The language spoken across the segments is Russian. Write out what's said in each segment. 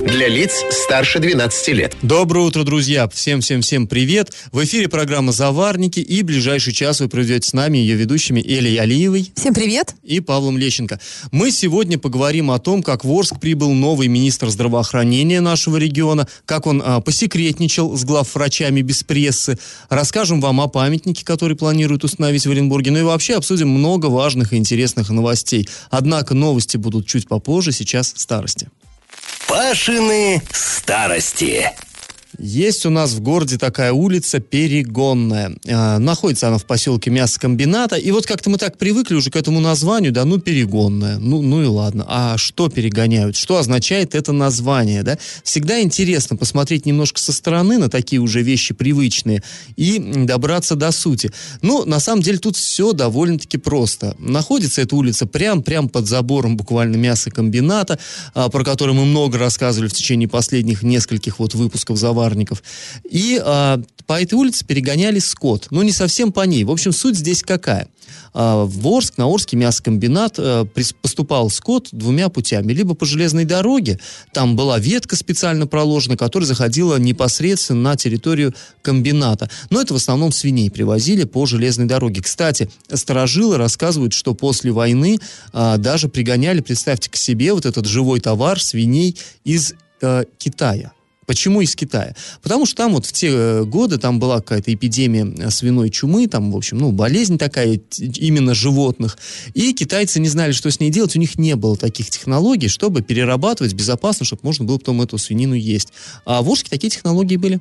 Для лиц старше 12 лет. Доброе утро, друзья! Всем-всем-всем привет! В эфире программа «Заварники» и ближайший час вы проведете с нами ее ведущими Элей Алиевой. Всем привет! И Павлом Лещенко. Мы сегодня поговорим о том, как в Орск прибыл новый министр здравоохранения нашего региона, как он а, посекретничал с главврачами без прессы. Расскажем вам о памятнике, который планируют установить в Оренбурге. Ну и вообще обсудим много важных и интересных новостей. Однако новости будут чуть попозже, сейчас старости. Пашины старости. Есть у нас в городе такая улица Перегонная. Э, находится она в поселке Мясокомбината. И вот как-то мы так привыкли уже к этому названию, да, ну, Перегонная. Ну, ну и ладно. А что перегоняют? Что означает это название, да? Всегда интересно посмотреть немножко со стороны на такие уже вещи привычные и добраться до сути. Ну, на самом деле тут все довольно-таки просто. Находится эта улица прям-прям под забором буквально мясокомбината, э, про который мы много рассказывали в течение последних нескольких вот выпусков «Завар товарников. И а, по этой улице перегоняли скот. Ну, не совсем по ней. В общем, суть здесь какая? А, в Орск, на Орский мясокомбинат а, поступал скот двумя путями. Либо по железной дороге, там была ветка специально проложена, которая заходила непосредственно на территорию комбината. Но это в основном свиней привозили по железной дороге. Кстати, сторожилы рассказывают, что после войны а, даже пригоняли, представьте к себе, вот этот живой товар свиней из э, Китая. Почему из Китая? Потому что там вот в те э, годы там была какая-то эпидемия э, свиной чумы, там, в общем, ну, болезнь такая именно животных. И китайцы не знали, что с ней делать. У них не было таких технологий, чтобы перерабатывать безопасно, чтобы можно было потом эту свинину есть. А в Орске такие технологии были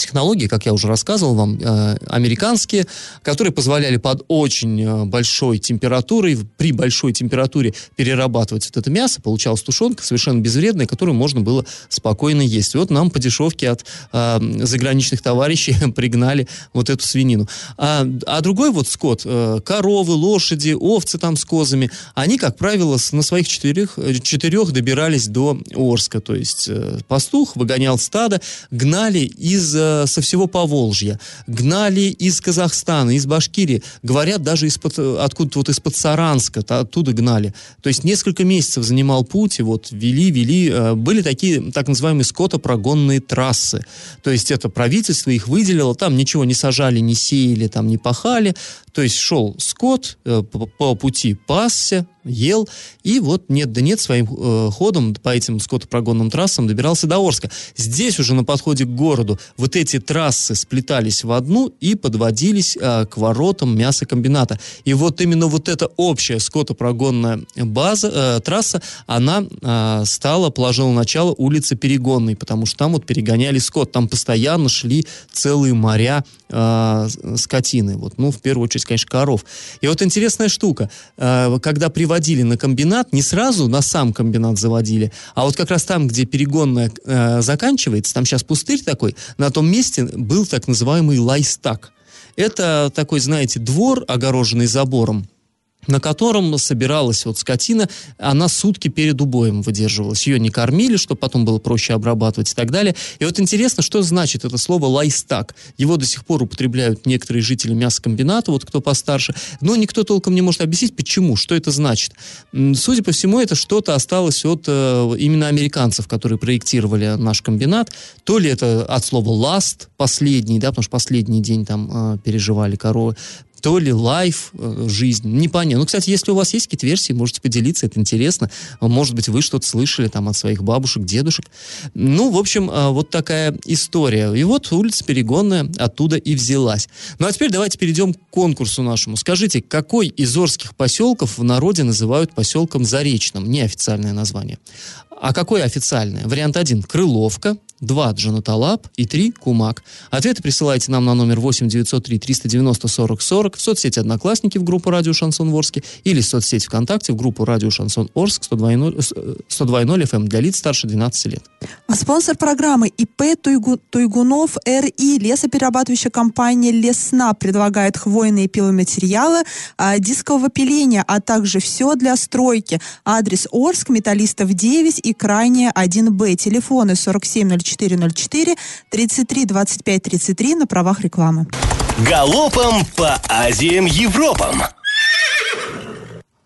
технологии, как я уже рассказывал вам, э, американские, которые позволяли под очень э, большой температурой, при большой температуре перерабатывать вот это мясо, получалась тушенка совершенно безвредная, которую можно было спокойно есть. Вот нам по дешевке от э, заграничных товарищей пригнали вот эту свинину. А, а другой вот скот, коровы, лошади, овцы там с козами, они, как правило, на своих четырех, четырех добирались до Орска, то есть пастух выгонял стадо, гнали из э, со всего Поволжья, гнали из Казахстана, из Башкирии, говорят, даже из-под, откуда-то вот из-под Саранска, оттуда гнали. То есть несколько месяцев занимал путь, и вот вели, вели, э, были такие так называемые скотопрогонные трассы. То есть это правительство их выделило, там ничего не сажали, не сеяли, там не пахали, то есть шел скот э, по пути пасся, ел, и вот нет да нет своим э, ходом по этим скотопрогонным трассам добирался до Орска. Здесь уже на подходе к городу вот эти трассы сплетались в одну и подводились э, к воротам мясокомбината. И вот именно вот эта общая скотопрогонная база, э, трасса, она э, стала, положила начало улице Перегонной, потому что там вот перегоняли скот, там постоянно шли целые моря э, скотины. Вот, ну, в первую очередь, конечно, коров. И вот интересная штука, э, когда при приводили на комбинат, не сразу на сам комбинат заводили, а вот как раз там, где перегонная э, заканчивается, там сейчас пустырь такой, на том месте был так называемый лайстак. Это такой, знаете, двор, огороженный забором, на котором собиралась вот скотина, она сутки перед убоем выдерживалась. Ее не кормили, чтобы потом было проще обрабатывать и так далее. И вот интересно, что значит это слово «лайстак». Его до сих пор употребляют некоторые жители мясокомбината, вот кто постарше, но никто толком не может объяснить, почему, что это значит. Судя по всему, это что-то осталось от э, именно американцев, которые проектировали наш комбинат. То ли это от слова «last», последний, да, потому что последний день там э, переживали коровы, то ли лайф, э, жизнь, непонятно. Ну, кстати, если у вас есть какие-то версии, можете поделиться, это интересно. Может быть, вы что-то слышали там от своих бабушек, дедушек. Ну, в общем, э, вот такая история. И вот улица Перегонная оттуда и взялась. Ну, а теперь давайте перейдем к конкурсу нашему. Скажите, какой из орских поселков в народе называют поселком Заречным? Неофициальное название. А какое официальное? Вариант 1 – Крыловка, 2 – Джанаталап и 3 – Кумак. Ответы присылайте нам на номер 8 903 390 40 40 в соцсети «Одноклассники» в группу «Радио Шансон Орске» или в соцсети ВКонтакте в группу «Радио Шансон Орск» 102.0 FM для лиц старше 12 лет. А спонсор программы ИП Туйгу, Туйгунов РИ, лесоперерабатывающая компания Лесна предлагает хвойные пиломатериалы а, дискового пиления, а также все для стройки. Адрес Орск, Металлистов 9 и крайняя 1Б. Телефоны 470404 33 25 33 на правах рекламы. Галопом по Азиям Европам!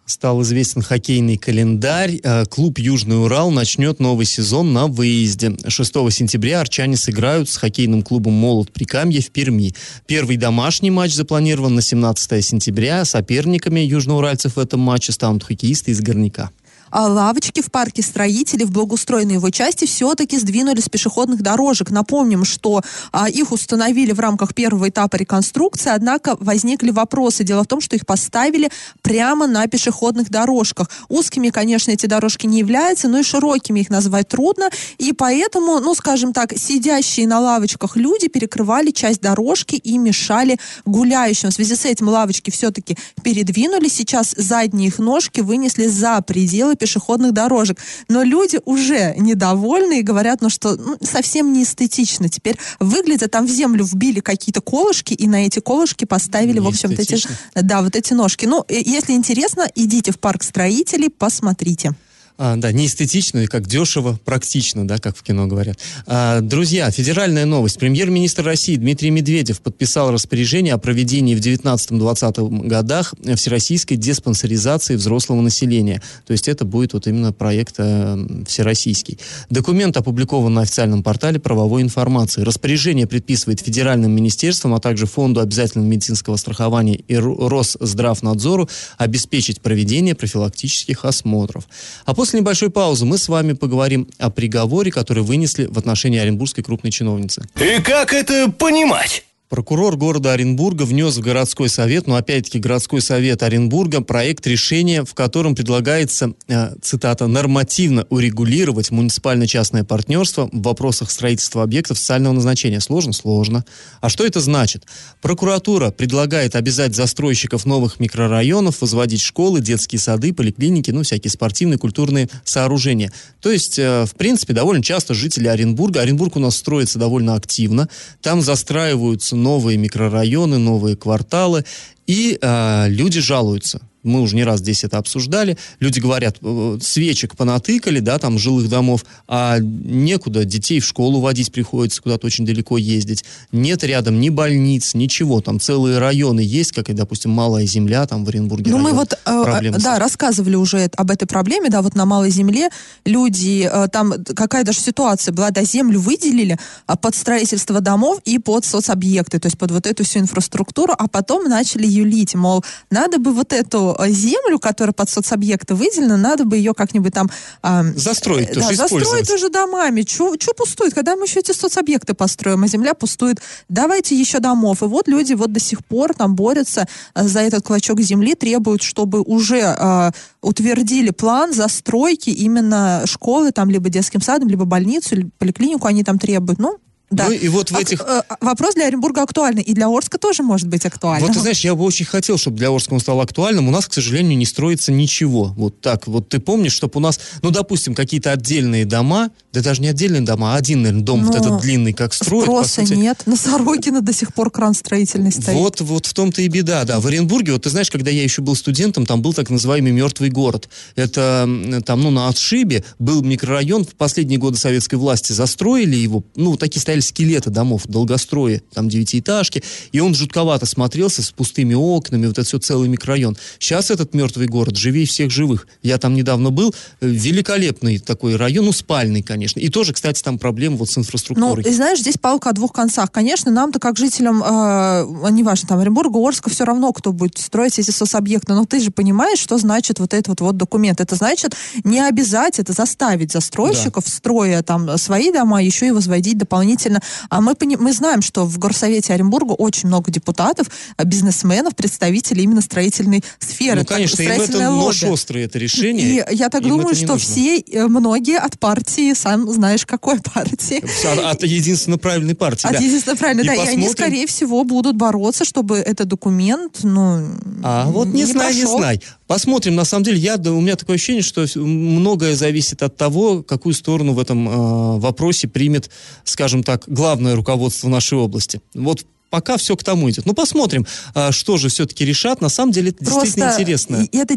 Стал известен хоккейный календарь. Э, клуб «Южный Урал» начнет новый сезон на выезде. 6 сентября арчане сыграют с хоккейным клубом «Молот Прикамье» в Перми. Первый домашний матч запланирован на 17 сентября. Соперниками южноуральцев в этом матче станут хоккеисты из «Горняка». А лавочки в парке строителей в благоустроенной его части все-таки сдвинули с пешеходных дорожек. Напомним, что а, их установили в рамках первого этапа реконструкции, однако возникли вопросы. Дело в том, что их поставили прямо на пешеходных дорожках. Узкими, конечно, эти дорожки не являются, но и широкими их назвать трудно. И поэтому, ну, скажем так, сидящие на лавочках люди перекрывали часть дорожки и мешали гуляющим. В связи с этим лавочки все-таки передвинули. Сейчас задние их ножки вынесли за пределы пешеходных дорожек. Но люди уже недовольны и говорят, ну что ну, совсем не эстетично. Теперь выглядит, там в землю вбили какие-то колышки, и на эти колышки поставили, не в общем, вот эти, да, вот эти ножки. Ну, если интересно, идите в парк строителей, посмотрите. А, да, не эстетично, и как дешево, практично, да, как в кино говорят. А, друзья, федеральная новость. Премьер-министр России Дмитрий Медведев подписал распоряжение о проведении в 19-20 годах всероссийской диспансеризации взрослого населения. То есть это будет вот именно проект э, всероссийский. Документ опубликован на официальном портале правовой информации. Распоряжение предписывает федеральным министерствам, а также Фонду обязательного медицинского страхования и Росздравнадзору обеспечить проведение профилактических осмотров. А после После небольшой паузы мы с вами поговорим о приговоре, который вынесли в отношении оренбургской крупной чиновницы. И как это понимать? Прокурор города Оренбурга внес в городской совет, но опять-таки городской совет Оренбурга, проект решения, в котором предлагается, э, цитата, нормативно урегулировать муниципально-частное партнерство в вопросах строительства объектов социального назначения. Сложно? Сложно. А что это значит? Прокуратура предлагает обязать застройщиков новых микрорайонов возводить школы, детские сады, поликлиники, ну, всякие спортивные, культурные сооружения. То есть, э, в принципе, довольно часто жители Оренбурга, Оренбург у нас строится довольно активно, там застраиваются новые микрорайоны, новые кварталы, и э, люди жалуются мы уже не раз здесь это обсуждали, люди говорят, «Э, свечек понатыкали, да, там, жилых домов, а некуда, детей в школу водить приходится, куда-то очень далеко ездить, нет рядом ни больниц, ничего, там целые районы есть, как и, допустим, Малая Земля, там в Оренбурге Ну, мы вот, э, да, рассказывали уже об этой проблеме, да, вот на Малой Земле люди, э, там какая даже ситуация была, да, землю выделили а, под строительство домов и под соцобъекты, то есть под вот эту всю инфраструктуру, а потом начали юлить, мол, надо бы вот эту Э, землю, которая под соцобъекты выделена, надо бы ее как-нибудь там... Э, застроить да, тоже застроить уже домами. Что пустует? Когда мы еще эти соцобъекты построим, а земля пустует? Давайте еще домов. И вот люди вот до сих пор там борются э, за этот клочок земли, требуют, чтобы уже э, утвердили план застройки именно школы, там, либо детским садом, либо больницу, либо поликлинику они там требуют. Ну, да. Ну и вот в этих... А, вопрос для Оренбурга актуальный, и для Орска тоже может быть актуальным. Вот ты знаешь, я бы очень хотел, чтобы для Орска он стал актуальным. У нас, к сожалению, не строится ничего. Вот так. Вот ты помнишь, чтобы у нас, ну, допустим, какие-то отдельные дома, да даже не отдельные дома, а один, наверное, дом Но вот этот длинный, как строят. Спроса сути... нет. На Сорокина до сих пор кран строительный стоит. Вот, вот в том-то и беда, да. В Оренбурге, вот ты знаешь, когда я еще был студентом, там был так называемый мертвый город. Это там, ну, на отшибе был микрорайон, в последние годы советской власти застроили его, ну, такие стояли скелеты домов долгострое, там девятиэтажки, и он жутковато смотрелся с пустыми окнами, вот это все целый микрорайон. Сейчас этот мертвый город живее всех живых. Я там недавно был, э, великолепный такой район, ну, спальный, конечно. И тоже, кстати, там проблемы вот с инфраструктурой. Ну, и знаешь, здесь палка о двух концах. Конечно, нам-то как жителям, э, неважно, там, Оренбурга, Орска, все равно, кто будет строить эти соцобъекты, но ты же понимаешь, что значит вот этот вот, вот документ. Это значит не обязать, это заставить застройщиков, да. строя там свои дома, еще и возводить дополнительные действительно, а мы, мы знаем, что в Горсовете Оренбурга очень много депутатов, а, бизнесменов, представителей именно строительной сферы. Ну, конечно, им строительное это лобби. нож острый, это решение. И я так Им думаю, не что нужно. все, э, многие от партии, сам знаешь, какой партии, От, от единственно правильной партии, от да. единственно правильно, И да, и они, посмотрим. скорее всего, будут бороться, чтобы этот документ, ну, А вот не, знай, не прошел. знай. Посмотрим. На самом деле, я, да, у меня такое ощущение, что многое зависит от того, какую сторону в этом э, вопросе примет, скажем так, главное руководство нашей области. Вот пока все к тому идет. Ну, посмотрим, а, что же все-таки решат. На самом деле, это действительно Просто интересно. и это,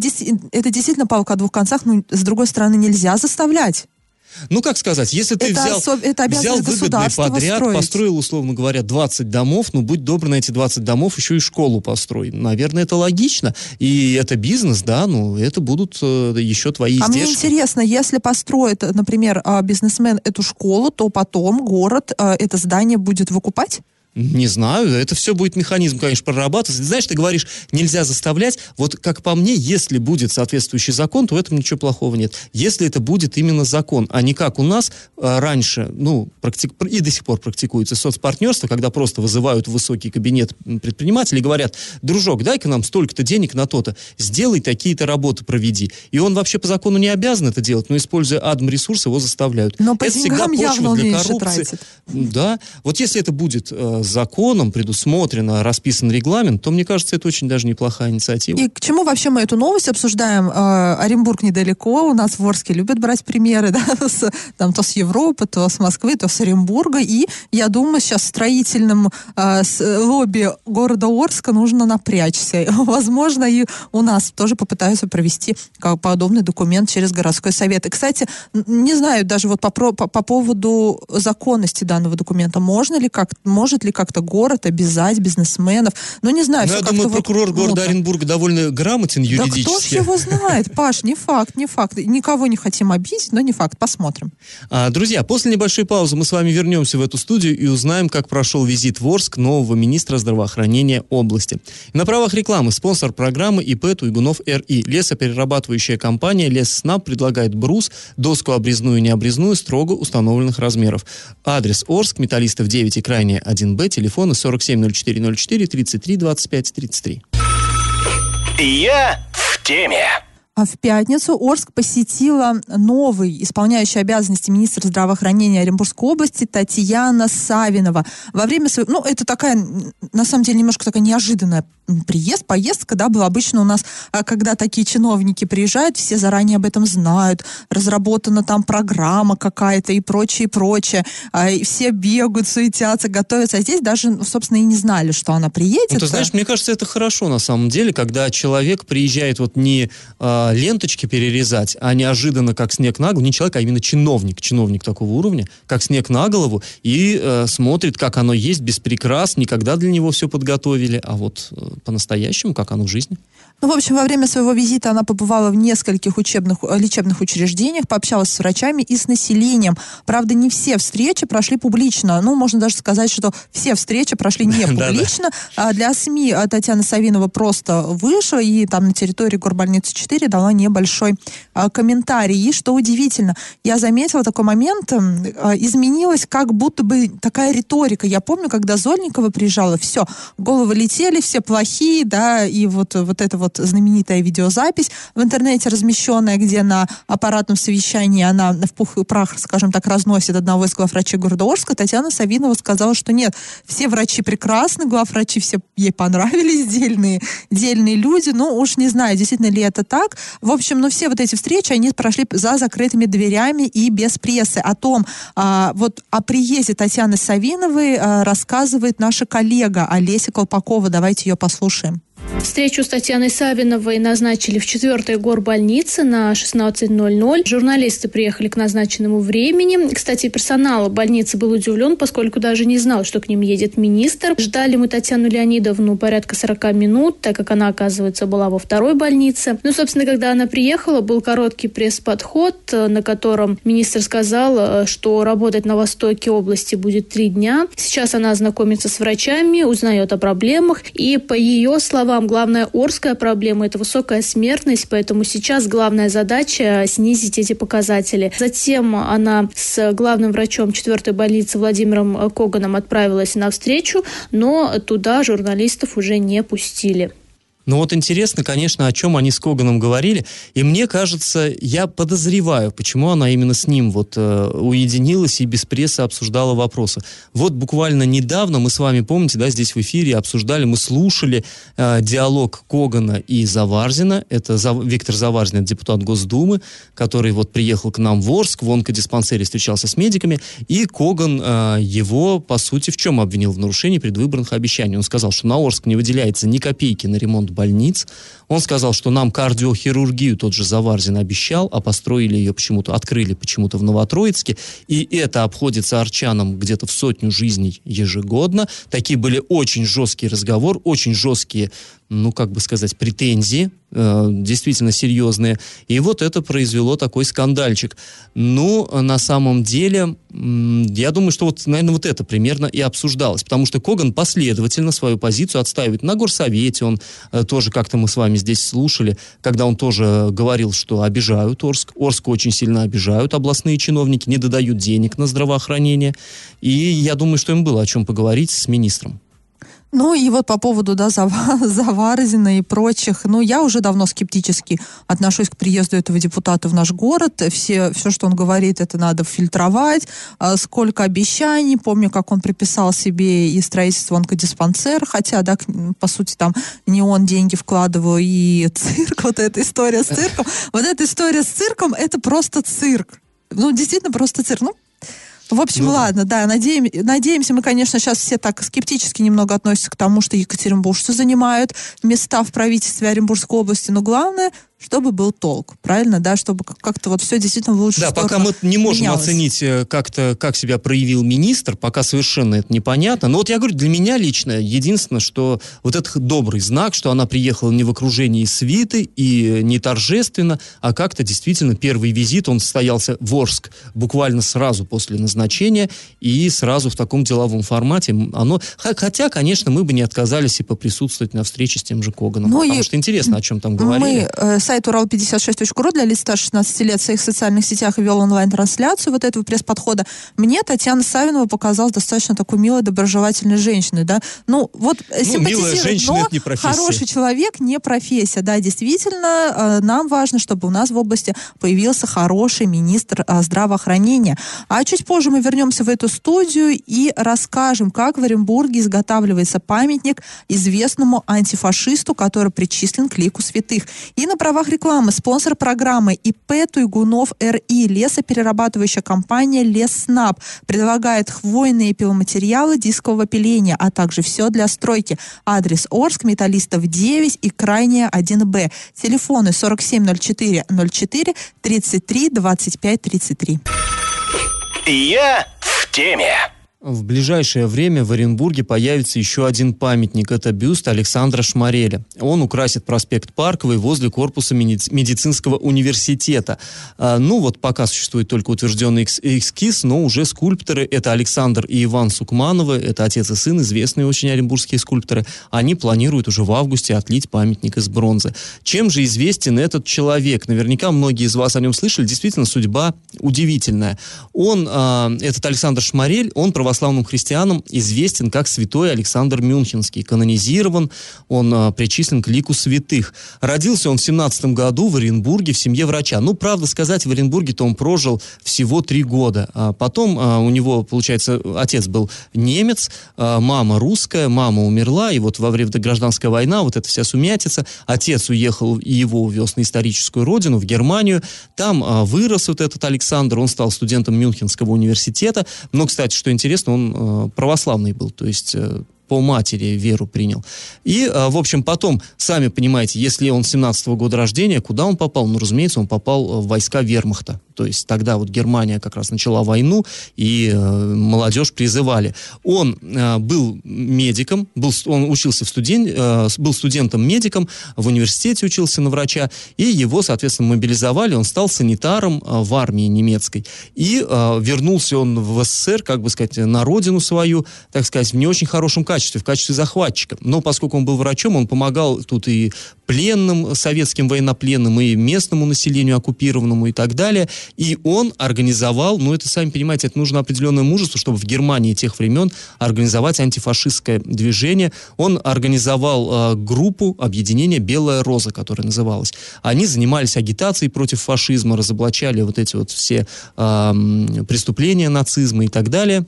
это действительно палка о двух концах, но с другой стороны нельзя заставлять. Ну, как сказать, если ты Это взял, особ- это взял выгодный подряд, строить. построил, условно говоря, 20 домов, ну, будь добр, на эти 20 домов еще и школу построй. Наверное, это логично. И это бизнес, да, ну, это будут э, еще твои А мне издержки. интересно, если построит, например, а, бизнесмен эту школу, то потом город а, это здание будет выкупать? Не знаю, это все будет механизм, конечно, прорабатываться. Знаешь, ты говоришь, нельзя заставлять. Вот как по мне, если будет соответствующий закон, то в этом ничего плохого нет. Если это будет именно закон, а не как у нас э, раньше, ну, практик- и до сих пор практикуется соцпартнерство, когда просто вызывают в высокий кабинет предпринимателей и говорят, дружок, дай-ка нам столько-то денег на то-то, сделай такие-то работы, проведи. И он вообще по закону не обязан это делать, но используя адм-ресурс, его заставляют. Но по это деньгам всегда явно для коррупции. тратит. Да, вот если это будет э, законом предусмотрено, расписан регламент, то мне кажется, это очень даже неплохая инициатива. И к чему вообще мы эту новость обсуждаем? Э, Оренбург недалеко, у нас в Орске любят брать примеры, да, с, там, то с Европы, то с Москвы, то с Оренбурга. И я думаю, сейчас в строительном э, с- лобби города Орска нужно напрячься. Возможно, и у нас тоже попытаются провести как подобный документ через городской совет. И, кстати, не знаю даже вот по, по, по поводу законности данного документа. Можно ли как, может ли как-то город, обязать бизнесменов. Ну, не знаю, ну, я думаю, прокурор ну города ну, Оренбург довольно грамотен юридически. Да кто ж его знает, Паш, не факт, не факт. Никого не хотим обидеть, но не факт. Посмотрим. А, друзья, после небольшой паузы мы с вами вернемся в эту студию и узнаем, как прошел визит в Орск нового министра здравоохранения области. На правах рекламы спонсор программы ИП Туйгунов РИ. Лесоперерабатывающая компания Лесснаб предлагает брус, доску обрезную и необрезную строго установленных размеров. Адрес Орск, металлистов 9 и крайне 1 Б телефона 470404 33 25 33. Я в теме. А в пятницу Орск посетила новый исполняющий обязанности министра здравоохранения Оренбургской области Татьяна Савинова. Во время своего... Ну, это такая, на самом деле, немножко такая неожиданная приезд, поездка, да, была обычно у нас, а, когда такие чиновники приезжают, все заранее об этом знают, разработана там программа какая-то и прочее, и прочее. А, и все бегают, суетятся, готовятся. А здесь даже, ну, собственно, и не знали, что она приедет. Ну, ты знаешь, мне кажется, это хорошо на самом деле, когда человек приезжает вот не а, ленточки перерезать, а неожиданно, как снег на голову, не человек, а именно чиновник, чиновник такого уровня, как снег на голову, и э, смотрит, как оно есть, без прикрас, никогда для него все подготовили, а вот э, по-настоящему, как оно в жизни. Ну, в общем, во время своего визита она побывала в нескольких учебных, э, лечебных учреждениях, пообщалась с врачами и с населением. Правда, не все встречи прошли публично. Ну, можно даже сказать, что все встречи прошли не публично. А Для СМИ а, Татьяна Савинова просто вышла и там на территории Горбольницы 4 дала небольшой а, комментарий. И что удивительно, я заметила такой момент, изменилась как будто бы такая риторика. Я помню, когда Зольникова приезжала, все, головы летели, все плохие, да, и вот, вот эта вот знаменитая видеозапись в интернете размещенная, где на аппаратном совещании она в пух и прах, скажем так, разносит одного из главврачей города Орска, Татьяна Савинова сказала, что нет, все врачи прекрасны, главврачи все ей понравились, дельные, дельные люди, ну уж не знаю, действительно ли это так. В общем, ну все вот эти встречи, они прошли за закрытыми дверями и без прессы. О том, а, вот о приезде Татьяны Савиновой а, рассказывает наша коллега Олеся Колпакова. Давайте ее послушаем. Встречу с Татьяной Савиновой назначили в 4 горбольнице на 16.00. Журналисты приехали к назначенному времени. Кстати, персонал больницы был удивлен, поскольку даже не знал, что к ним едет министр. Ждали мы Татьяну Леонидовну порядка 40 минут, так как она, оказывается, была во второй больнице. Ну, собственно, когда она приехала, был короткий пресс-подход, на котором министр сказал, что работать на востоке области будет три дня. Сейчас она знакомится с врачами, узнает о проблемах, и, по ее словам, Самая главная Орская проблема – это высокая смертность, поэтому сейчас главная задача – снизить эти показатели. Затем она с главным врачом 4 больницы Владимиром Коганом отправилась на встречу, но туда журналистов уже не пустили. Ну вот интересно, конечно, о чем они с Коганом говорили. И мне кажется, я подозреваю, почему она именно с ним вот э, уединилась и без прессы обсуждала вопросы. Вот буквально недавно мы с вами, помните, да, здесь в эфире обсуждали, мы слушали э, диалог Когана и Заварзина. Это Зав... Виктор Заварзин, депутат Госдумы, который вот приехал к нам в Орск, в онкодиспансере встречался с медиками. И Коган э, его, по сути, в чем обвинил? В нарушении предвыборных обещаний. Он сказал, что на Орск не выделяется ни копейки на ремонт больниц. Он сказал, что нам кардиохирургию тот же Заварзин обещал, а построили ее почему-то, открыли почему-то в Новотроицке, и это обходится арчанам где-то в сотню жизней ежегодно. Такие были очень жесткие разговоры, очень жесткие ну, как бы сказать, претензии, действительно серьезные. И вот это произвело такой скандальчик. Ну, на самом деле, я думаю, что вот, наверное, вот это примерно и обсуждалось. Потому что Коган последовательно свою позицию отстаивает. На горсовете он э, тоже как-то мы с вами здесь слушали, когда он тоже говорил, что обижают Орск. Орск очень сильно обижают областные чиновники, не додают денег на здравоохранение. И я думаю, что им было о чем поговорить с министром. Ну и вот по поводу, да, Заварзина и прочих, ну я уже давно скептически отношусь к приезду этого депутата в наш город. Все, все, что он говорит, это надо фильтровать. А сколько обещаний. Помню, как он приписал себе и строительство онкодиспансера, хотя, да, по сути, там не он деньги вкладывал, и цирк, вот эта история с цирком. Вот эта история с цирком, это просто цирк. Ну, действительно, просто цирк. Ну, в общем, ну, ладно, да, надеем, надеемся, мы, конечно, сейчас все так скептически немного относятся к тому, что екатеринбуржцы занимают места в правительстве Оренбургской области, но главное, чтобы был толк, правильно, да, чтобы как-то вот все действительно в лучшую Да, пока мы не можем менялось. оценить э, как-то, как себя проявил министр, пока совершенно это непонятно. Но вот я говорю, для меня лично единственное, что вот этот добрый знак, что она приехала не в окружении свиты и не торжественно, а как-то действительно первый визит, он состоялся в Орск буквально сразу после назначения и сразу в таком деловом формате. Оно, хотя, конечно, мы бы не отказались и поприсутствовать на встрече с тем же Коганом, ну потому и что интересно, о чем там говорили. Мы э, сайт урал56.ру для лиц старше 16 лет в своих социальных сетях вел онлайн-трансляцию вот этого пресс-подхода. Мне Татьяна Савинова показалась достаточно такой милой, доброжелательной женщиной, да. Ну, вот ну, милая женщина, но не профессия. хороший человек не профессия, да, действительно, э, нам важно, чтобы у нас в области появился хороший министр э, здравоохранения. А чуть позже мы вернемся в эту студию и расскажем, как в Оренбурге изготавливается памятник известному антифашисту, который причислен к лику святых. И на правах правах рекламы спонсор программы ИП Туйгунов РИ, лесоперерабатывающая компания Леснаб, предлагает хвойные пиломатериалы дискового пиления, а также все для стройки. Адрес Орск, Металлистов 9 и Крайняя 1Б. Телефоны 4704 04 33 25 33. Я в теме. В ближайшее время в Оренбурге появится еще один памятник. Это бюст Александра Шмареля. Он украсит проспект Парковый возле корпуса медицинского университета. А, ну вот пока существует только утвержденный эскиз, но уже скульпторы, это Александр и Иван Сукмановы, это отец и сын, известные очень оренбургские скульпторы, они планируют уже в августе отлить памятник из бронзы. Чем же известен этот человек? Наверняка многие из вас о нем слышали. Действительно, судьба удивительная. Он, э, этот Александр Шмарель, он проводил православным христианам известен как святой Александр Мюнхенский. Канонизирован, он а, причислен к лику святых. Родился он в 17 году в Оренбурге в семье врача. Ну, правда сказать, в Оренбурге-то он прожил всего три года. А потом а, у него, получается, отец был немец, а, мама русская, мама умерла, и вот во время гражданской войны вот эта вся сумятица. Отец уехал, его увез на историческую родину, в Германию. Там а, вырос вот этот Александр, он стал студентом Мюнхенского университета. Но, кстати, что интересно, известно, он э, православный был, то есть э, по матери веру принял. И, э, в общем, потом, сами понимаете, если он 17 -го года рождения, куда он попал? Ну, разумеется, он попал в войска вермахта. То есть тогда вот Германия как раз начала войну, и э, молодежь призывали. Он э, был медиком, был, он учился в студен, э, был студентом-медиком, в университете учился на врача, и его, соответственно, мобилизовали, он стал санитаром э, в армии немецкой. И э, вернулся он в СССР, как бы сказать, на родину свою, так сказать, в не очень хорошем качестве, в качестве захватчика. Но поскольку он был врачом, он помогал тут и пленным, советским военнопленным, и местному населению оккупированному и так далее. И он организовал, ну это, сами понимаете, это нужно определенное мужество, чтобы в Германии тех времен организовать антифашистское движение. Он организовал э, группу объединения «Белая роза», которая называлась. Они занимались агитацией против фашизма, разоблачали вот эти вот все э, преступления нацизма и так далее.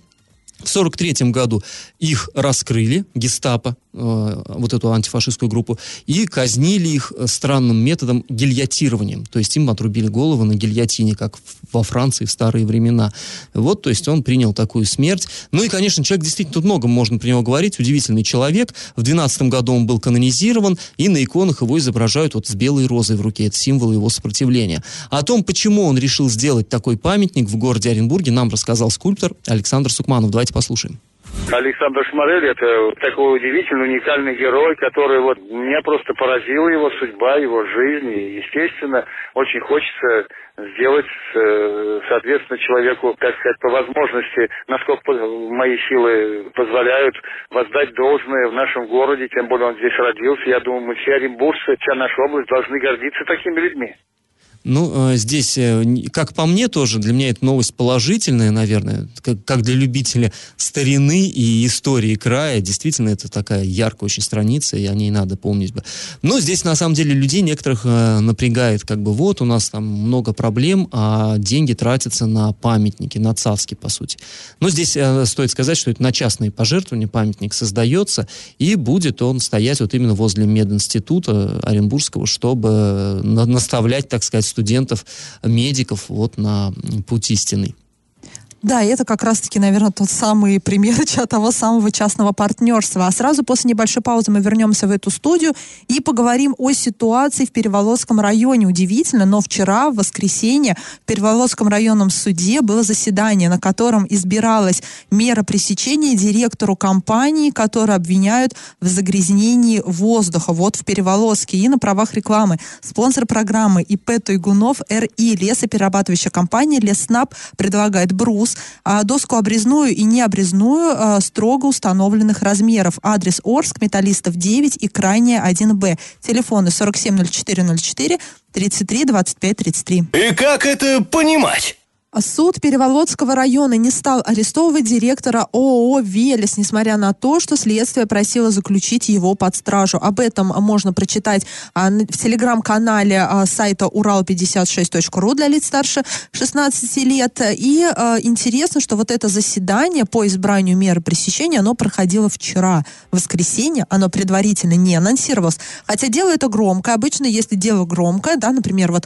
В 1943 году их раскрыли, гестапо, вот эту антифашистскую группу, и казнили их странным методом гильотированием. То есть им отрубили головы на гильотине, как во Франции в старые времена. Вот, то есть он принял такую смерть. Ну и, конечно, человек действительно, тут много можно про него говорить, удивительный человек. В 12 году он был канонизирован, и на иконах его изображают вот с белой розой в руке. Это символ его сопротивления. О том, почему он решил сделать такой памятник в городе Оренбурге, нам рассказал скульптор Александр Сукманов. Давайте послушаем. Александр Шмарель – это такой удивительный, уникальный герой, который вот меня просто поразила его судьба, его жизнь. И, естественно, очень хочется сделать, э, соответственно, человеку, так сказать, по возможности, насколько мои силы позволяют, воздать должное в нашем городе, тем более он здесь родился. Я думаю, мы все оренбуржцы, вся наша область должны гордиться такими людьми. Ну, э, здесь, э, как по мне тоже, для меня это новость положительная, наверное, как, для любителя старины и истории края. Действительно, это такая яркая очень страница, и о ней надо помнить бы. Но здесь, на самом деле, людей некоторых э, напрягает, как бы, вот, у нас там много проблем, а деньги тратятся на памятники, на царские, по сути. Но здесь стоит сказать, что это на частные пожертвования памятник создается, и будет он стоять вот именно возле мединститута Оренбургского, чтобы наставлять, так сказать, студентов, медиков вот на путь истинный. Да, и это как раз-таки, наверное, тот самый пример того самого частного партнерства. А сразу после небольшой паузы мы вернемся в эту студию и поговорим о ситуации в Переволодском районе. Удивительно, но вчера, в воскресенье, в Переволодском районном суде было заседание, на котором избиралась мера пресечения директору компании, которую обвиняют в загрязнении воздуха. Вот в Переволодске и на правах рекламы. Спонсор программы ИП Тойгунов РИ, лесоперерабатывающая компания Леснаб предлагает брус вкус, а доску обрезную и необрезную а, строго установленных размеров. Адрес Орск, Металлистов 9 и крайняя 1Б. Телефоны 470404 33 25 33. И как это понимать? Суд Переволодского района не стал арестовывать директора ООО «Велес», несмотря на то, что следствие просило заключить его под стражу. Об этом можно прочитать а, в телеграм-канале а, сайта урал56.ру для лиц старше 16 лет. И а, интересно, что вот это заседание по избранию меры пресечения, оно проходило вчера, в воскресенье, оно предварительно не анонсировалось. Хотя дело это громкое. Обычно, если дело громкое, да, например, вот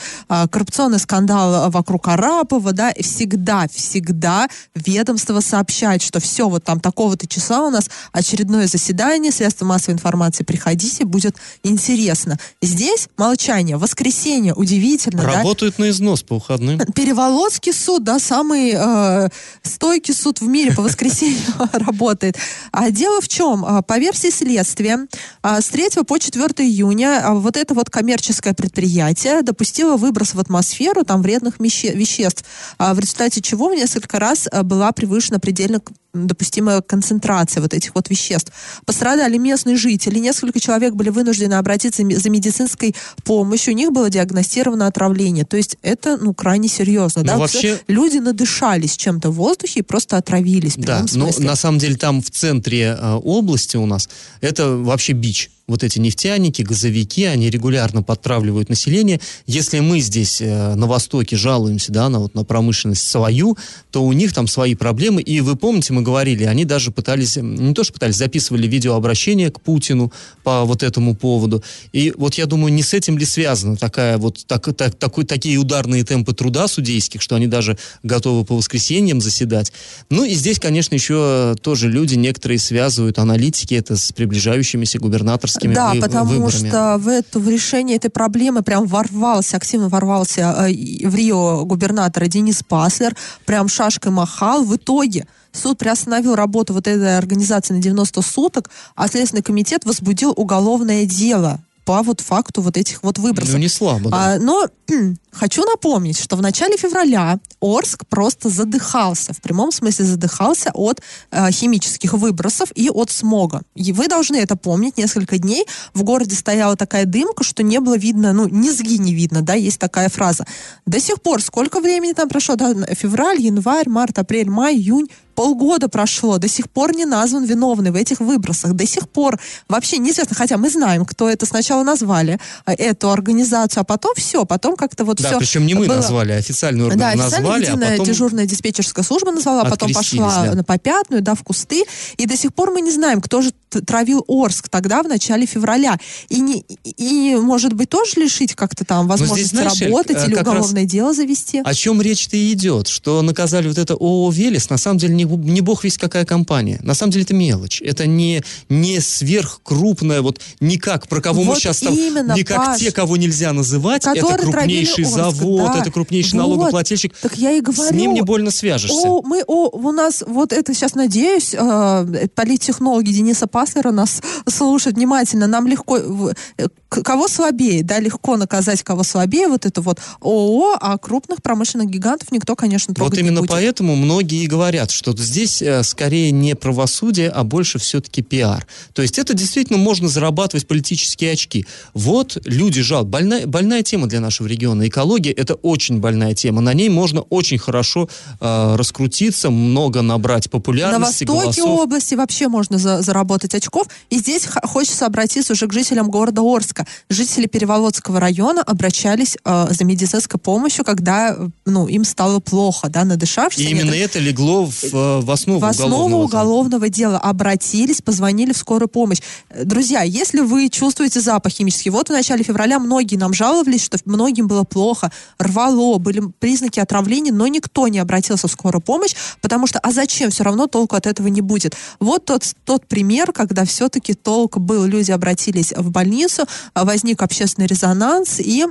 коррупционный скандал вокруг Арапова, да, всегда, всегда ведомство сообщает, что все, вот там такого-то числа у нас очередное заседание, средства массовой информации, приходите, будет интересно. Здесь молчание, воскресенье, удивительно. Работают да? на износ по выходным. Переволодский суд, да, самый э, стойкий суд в мире по воскресенью работает. А дело в чем? А, по версии следствия, а, с 3 по 4 июня а, вот это вот коммерческое предприятие допустило выброс в атмосферу там вредных веществ в результате чего несколько раз э, была превышена предельно допустимая концентрация вот этих вот веществ. Пострадали местные жители, несколько человек были вынуждены обратиться за медицинской помощью, у них было диагностировано отравление. То есть это, ну, крайне серьезно. Но ну, да? вообще... Люди надышались чем-то в воздухе и просто отравились. Да, но на самом деле там в центре э, области у нас это вообще бич вот эти нефтяники, газовики, они регулярно подтравливают население. Если мы здесь э, на Востоке жалуемся, да, на, вот, на промышленность свою, то у них там свои проблемы. И вы помните, мы говорили, они даже пытались, не то что пытались, записывали видеообращение к Путину по вот этому поводу. И вот я думаю, не с этим ли связано такая вот, так, так, такой, такие ударные темпы труда судейских, что они даже готовы по воскресеньям заседать. Ну и здесь, конечно, еще тоже люди некоторые связывают, аналитики, это с приближающимися губернаторскими парламентскими Да, вы- потому выборами. что в, это, в решение этой проблемы прям ворвался, активно ворвался э, в Рио губернатора Денис Паслер, прям шашкой махал. В итоге суд приостановил работу вот этой организации на 90 суток, а Следственный комитет возбудил уголовное дело по вот факту вот этих вот выбросов. Ну, не слабо, да. А, но хочу напомнить, что в начале февраля Орск просто задыхался, в прямом смысле задыхался от э, химических выбросов и от смога. И вы должны это помнить. Несколько дней в городе стояла такая дымка, что не было видно, ну, низги не видно, да, есть такая фраза. До сих пор, сколько времени там прошло, да, февраль, январь, март, апрель, май, июнь, полгода прошло, до сих пор не назван виновный в этих выбросах, до сих пор вообще неизвестно, хотя мы знаем, кто это сначала назвали, э, эту организацию, а потом все, потом как-то вот Да, все причем не мы было. назвали, а официальный орган Да, официально назвали, а потом... дежурная диспетчерская служба назвала, а потом пошла да. на попятную, да, в кусты. И до сих пор мы не знаем, кто же травил Орск тогда, в начале февраля. И, не, и, может быть, тоже лишить как-то там возможности знаешь, Эль, работать э, или уголовное дело завести. О чем речь-то и идет? Что наказали вот это ООО «Велес», на самом деле не, не бог весь какая компания. На самом деле это мелочь. Это не, не сверхкрупная, вот никак, про кого мы Вот сейчас там, именно, не как Паш. те, кого нельзя называть, это крупнейший Орск, завод, да. это крупнейший Вот. налогоплательщик. Так я и говорю. С ним не больно свяжешься. О, мы, о, у нас, вот это сейчас, надеюсь, э, политтехнологи Дениса Паслера нас слушают внимательно. Нам легко, э, кого слабее, да, легко наказать, кого слабее, вот это вот ООО, а крупных промышленных гигантов никто, конечно, трогать Вот не именно будет. поэтому многие и говорят, что здесь э, скорее не правосудие, а больше все-таки пиар. То есть это действительно можно зарабатывать политические очки. Вот люди жалуют. Больная, больная тема для нашего региона. Экология – это очень больная тема. На ней можно очень хорошо э, раскрутиться, много набрать На популярности, востоке голосов. области вообще можно за- заработать очков. И здесь хочется обратиться уже к жителям города Орска. Жители Переволодского района обращались э, за медицинской помощью, когда э, ну, им стало плохо, да, надышавшись. И именно это легло в, э, в основу в основу уголовного. уголовного, дела обратились, позвонили в скорую помощь. Э, Друзья, если вы чувствуете запах химический, вот в начале февраля многие нам жаловались, что многим было плохо, рвало, были признаки отравления, но никто не обратился в скорую помощь, потому что, а зачем, все равно толку от этого не будет. Вот тот, тот пример, когда все-таки толк был, люди обратились в больницу, возник общественный резонанс, и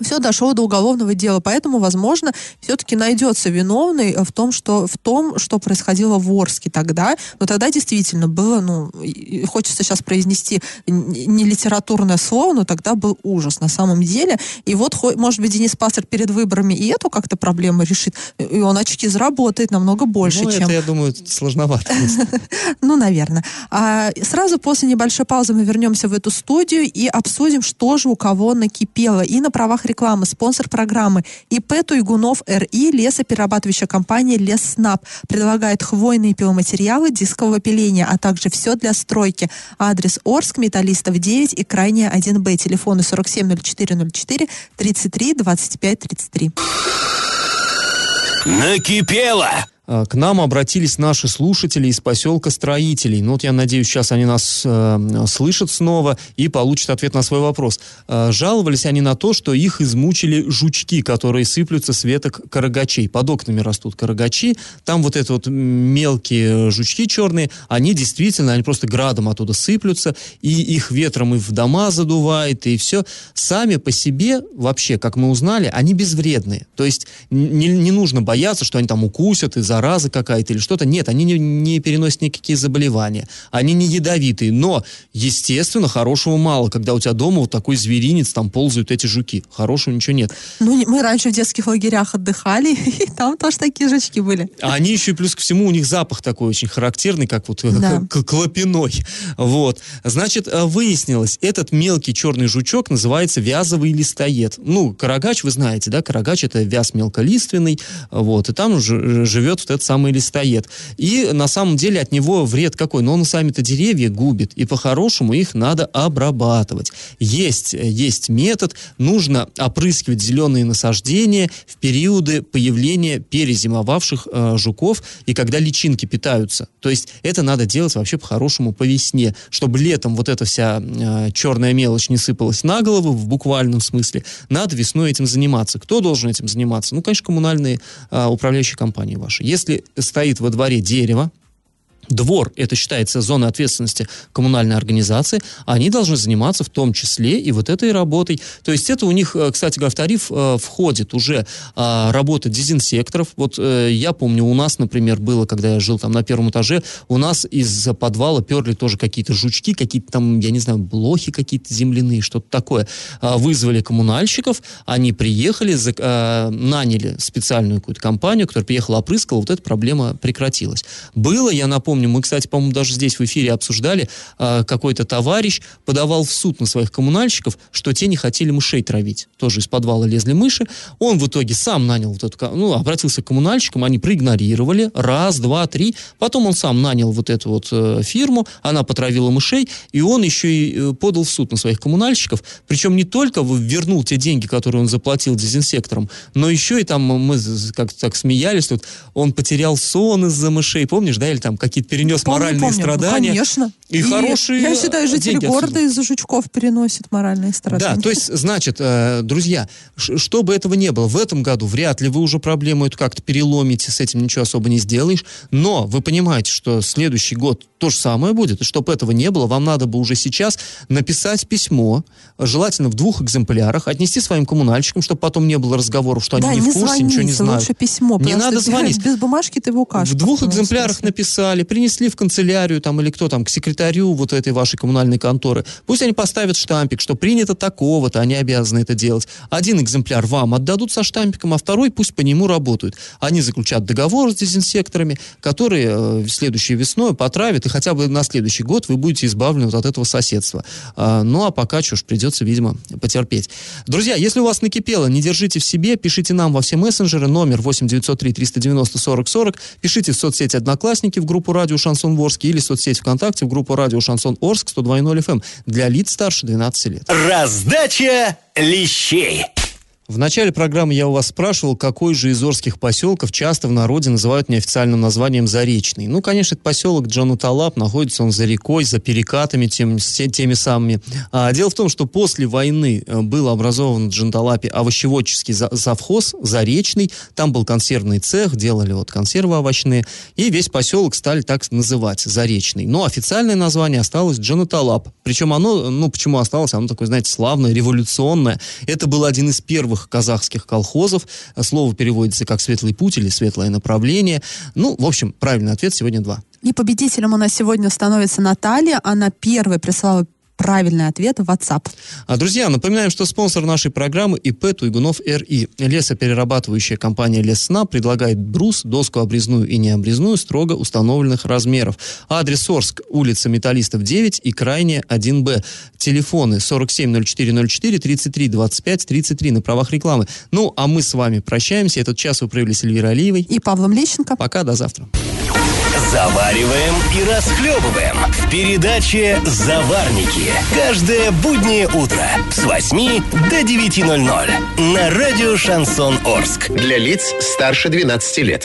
все дошло до уголовного дела, поэтому, возможно, все-таки найдется виновный в том, что в том, что происходило в Орске тогда. Но тогда действительно было, ну, хочется сейчас произнести не литературное слово, но тогда был ужас на самом деле. И вот, может быть, Денис Пастер перед выборами и эту как-то проблему решит, и он очки заработает намного больше, Ну, чем это, я думаю, сложновато. ну, наверное. А сразу после небольшой паузы мы вернемся в эту студию и обсудим, что же у кого накипело. И на правах рекламы спонсор программы ИП Туйгунов РИ лесоперерабатывающая компания Лесснаб предлагает хвойные пиломатериалы дискового пиления, а также все для стройки. Адрес Орск, Металлистов 9 и крайняя 1Б. Телефоны 470404 33 25 33. Накипело! А, К нам обратились наши слушатели из поселка Строителей. Ну вот я надеюсь, сейчас они нас э, слышат снова и получат ответ на свой вопрос. Э, жаловались они на то, что их измучили жучки, которые сыплются с веток карагачей. Под окнами растут карагачи. Там вот это вот мелкие жучки черные, они действительно, они просто градом оттуда сыплются, и их ветром и в дома задувает, и все. Сами по себе, вообще, как мы узнали, они безвредные. То есть не, не нужно бояться, что они там укусят и зараза какая-то или что-то. Нет, они не, не переносят никакие заболевания. Они не ядовитые. Но, естественно, хорошего мало, когда у тебя дома вот такой зверинец, там ползают эти жуки. Хорошего ничего нет. Ну, мы раньше в детских лагерях отдыхали, и там тоже такие жучки были. А они еще и плюс ко всему, у них запах такой очень характерный, как вот э, Да. клопиной. Вот. Значит, э, выяснилось, этот мелкий черный жучок называется вязовый листоед. Ну, карагач, вы знаете, да, карагач это вяз мелколиственный, вот, и там ж- живет вот этот самый листоед. И на самом деле от него вред какой? Но он сами-то деревья губит, и по-хорошему их надо обрабатывать. Есть, э, есть метод, нужно опрыскивать зеленые насаждения в периоды появления перезимовавших э, жуков и когда личинки питаются. То есть это надо делать вообще по-хорошему по весне, чтобы летом вот эта вся э, черная мелочь не сыпалась на голову в буквальном смысле. Надо весной этим заниматься. Кто должен этим заниматься? Ну, конечно, коммунальные э, управляющие компании ваши. Если стоит во дворе дерево, двор, это считается зоной ответственности коммунальной организации, они должны заниматься в том числе и вот этой работой. То есть это у них, э, кстати говоря, в тариф э, входит уже э, работа дезинсекторов. Вот э, я помню, у нас, например, было, когда я жил там на первом этаже, у нас из подвала перли тоже какие-то жучки, какие-то там, я не знаю, блохи какие-то земляные, что-то такое. Э, вызвали коммунальщиков, они приехали, э, наняли специальную какую-то компанию, которая приехала, опрыскала, вот эта проблема прекратилась. Было, я напомню, мы, кстати, по-моему, даже здесь в эфире обсуждали, э, какой-то товарищ подавал в суд на своих коммунальщиков, что те не хотели мышей травить. Тоже из подвала лезли мыши. Он в итоге сам нанял вот эту, ну, обратился к коммунальщикам, они проигнорировали. Раз, два, три. Потом он сам нанял вот эту вот э, фирму, она потравила мышей, и он еще и э, подал в суд на своих коммунальщиков. Причем не только вернул те деньги, которые он заплатил дезинсекторам, но еще и там мы как-то так смеялись, тут он потерял сон из-за мышей, помнишь, да, или там какие-то перенес Помню, моральные помню. страдания. Конечно. И, хорошие Я считаю, жители деньги города отсюда. из-за жучков переносят моральные страдания. Да, то есть, значит, э, друзья, чтобы этого не было, в этом году вряд ли вы уже проблему эту как-то переломите, с этим ничего особо не сделаешь, но вы понимаете, что следующий год то же самое будет, и чтобы этого не было, вам надо бы уже сейчас написать письмо, желательно в двух экземплярах, отнести своим коммунальщикам, чтобы потом не было разговоров, что они не не в курсе, ничего не звоните, знают. лучше письмо. Не надо звонить. Без бумажки ты его. В двух экземплярах смысле. написали, принесли в канцелярию там или кто там, к секретарю вот этой вашей коммунальной конторы. Пусть они поставят штампик, что принято такого-то, они обязаны это делать. Один экземпляр вам отдадут со штампиком, а второй пусть по нему работают. Они заключат договор с дезинсекторами, которые э, следующей весной потравят, и хотя бы на следующий год вы будете избавлены вот от этого соседства. А, ну, а пока что ж придется, видимо, потерпеть. Друзья, если у вас накипело, не держите в себе, пишите нам во все мессенджеры, номер 8903 390 40 40, пишите в соцсети Одноклассники в группу Радио Шансон Орск или в соцсети ВКонтакте в группу Радио Шансон Орск 102.0 FM для лиц старше 12 лет. Раздача лещей. В начале программы я у вас спрашивал, какой же из орских поселков часто в народе называют неофициальным названием Заречный. Ну, конечно, это поселок Джануталап, находится он за рекой, за перекатами тем, теми самыми. А, дело в том, что после войны э, был образован в Джанталапе овощеводческий за- завхоз Заречный, там был консервный цех, делали вот консервы овощные, и весь поселок стали так называть, Заречный. Но официальное название осталось Джануталап. Причем оно, ну, почему осталось? Оно такое, знаете, славное, революционное. Это был один из первых казахских колхозов. Слово переводится как «светлый путь» или «светлое направление». Ну, в общем, правильный ответ сегодня два. И победителем у нас сегодня становится Наталья. Она первой прислала правильный ответ в WhatsApp. А, друзья, напоминаем, что спонсор нашей программы ИП Туйгунов РИ. Лесоперерабатывающая компания Лессна предлагает брус, доску обрезную и необрезную строго установленных размеров. Адрес Орск, улица Металлистов 9 и крайне 1Б. Телефоны 470404 33 25 33 на правах рекламы. Ну, а мы с вами прощаемся. Этот час вы провели с Эльвирой Алиевой. И Павлом Лещенко. Пока, до завтра. Завариваем и расхлебываем в передаче «Заварники». Каждое буднее утро с 8 до 9.00 на радио «Шансон Орск». Для лиц старше 12 лет.